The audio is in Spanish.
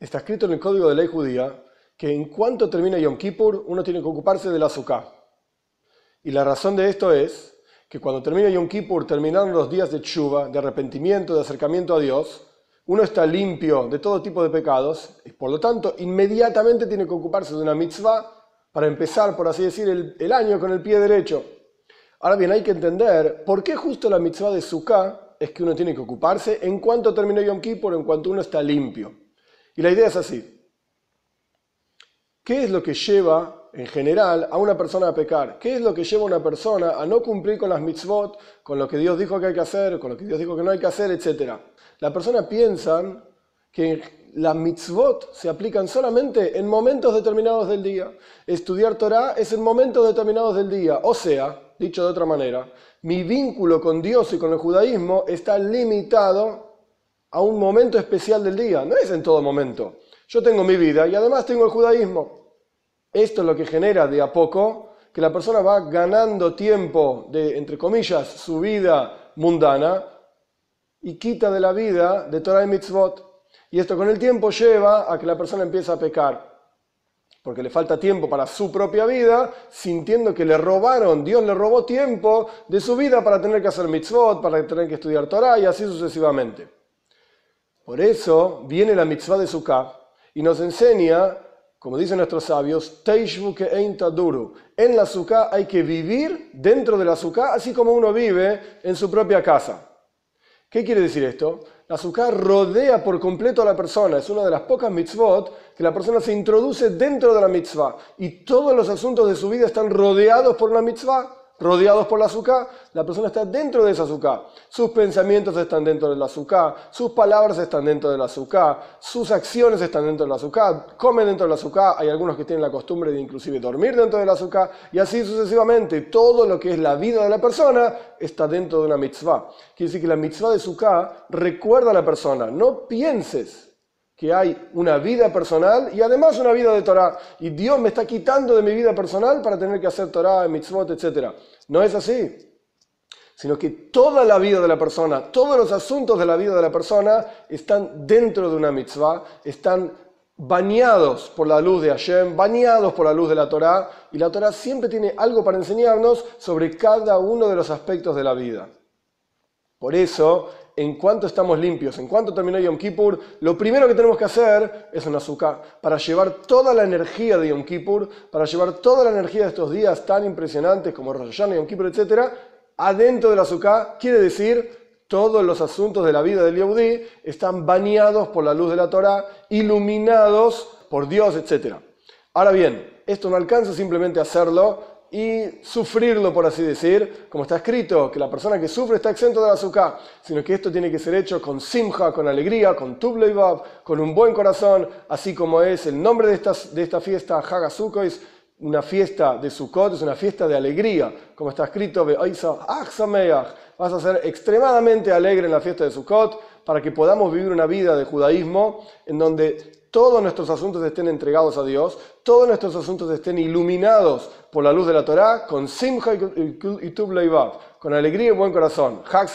Está escrito en el código de ley judía que en cuanto termina Yom Kippur, uno tiene que ocuparse del azúcar. Y la razón de esto es que cuando termina Yom Kippur, terminaron los días de chuva, de arrepentimiento, de acercamiento a Dios, uno está limpio de todo tipo de pecados y por lo tanto inmediatamente tiene que ocuparse de una mitzvah para empezar, por así decir, el, el año con el pie derecho. Ahora bien, hay que entender por qué justo la mitzvah de Sukkah es que uno tiene que ocuparse en cuanto terminó Yom Kippur, en cuanto uno está limpio. Y la idea es así. ¿Qué es lo que lleva en general a una persona a pecar? ¿Qué es lo que lleva a una persona a no cumplir con las mitzvot, con lo que Dios dijo que hay que hacer, con lo que Dios dijo que no hay que hacer, etcétera? La persona piensa que las mitzvot se aplican solamente en momentos determinados del día. Estudiar Torah es en momentos determinados del día. O sea, dicho de otra manera, mi vínculo con Dios y con el judaísmo está limitado a un momento especial del día. No es en todo momento. Yo tengo mi vida y además tengo el judaísmo. Esto es lo que genera de a poco que la persona va ganando tiempo de, entre comillas, su vida mundana y quita de la vida de Torah y mitzvot. Y esto con el tiempo lleva a que la persona empiece a pecar. Porque le falta tiempo para su propia vida, sintiendo que le robaron, Dios le robó tiempo de su vida para tener que hacer mitzvot, para tener que estudiar Torah y así sucesivamente. Por eso viene la mitzvah de Sukkah y nos enseña como dicen nuestros sabios, en la azúcar hay que vivir dentro de la azúcar, así como uno vive en su propia casa. ¿Qué quiere decir esto? La azúcar rodea por completo a la persona, es una de las pocas mitzvot que la persona se introduce dentro de la mitzvah y todos los asuntos de su vida están rodeados por una mitzvah rodeados por la azúcar, la persona está dentro de esa azúcar. Sus pensamientos están dentro de la azúcar, sus palabras están dentro de la azúcar, sus acciones están dentro de la azúcar, comen dentro de la azúcar, hay algunos que tienen la costumbre de inclusive dormir dentro de la azúcar, y así sucesivamente. Todo lo que es la vida de la persona está dentro de una mitzvah. Quiere decir que la mitzvah de azúcar recuerda a la persona, no pienses que hay una vida personal y además una vida de Torah. Y Dios me está quitando de mi vida personal para tener que hacer Torah, mitzvot, etc. No es así. Sino que toda la vida de la persona, todos los asuntos de la vida de la persona están dentro de una mitzvah, están bañados por la luz de Hashem, bañados por la luz de la Torah, y la Torah siempre tiene algo para enseñarnos sobre cada uno de los aspectos de la vida. Por eso en cuanto estamos limpios, en cuanto terminó Yom Kippur, lo primero que tenemos que hacer es un azúcar para llevar toda la energía de Yom Kippur, para llevar toda la energía de estos días tan impresionantes como Rosh Hashanah, Yom Kippur, etc., adentro del azúcar, quiere decir todos los asuntos de la vida del Yehudi están bañados por la luz de la Torah, iluminados por Dios, etc. Ahora bien, esto no alcanza simplemente a hacerlo y sufrirlo, por así decir, como está escrito, que la persona que sufre está exento de azúcar, sino que esto tiene que ser hecho con simja, con alegría, con tubleibab, con un buen corazón, así como es el nombre de esta, de esta fiesta, es una fiesta de Sukkot, es una fiesta de alegría, como está escrito, vas a ser extremadamente alegre en la fiesta de Sukkot, para que podamos vivir una vida de judaísmo en donde todos nuestros asuntos estén entregados a Dios, todos nuestros asuntos estén iluminados por la luz de la Torá, con simcha y tub con alegría y buen corazón. Hag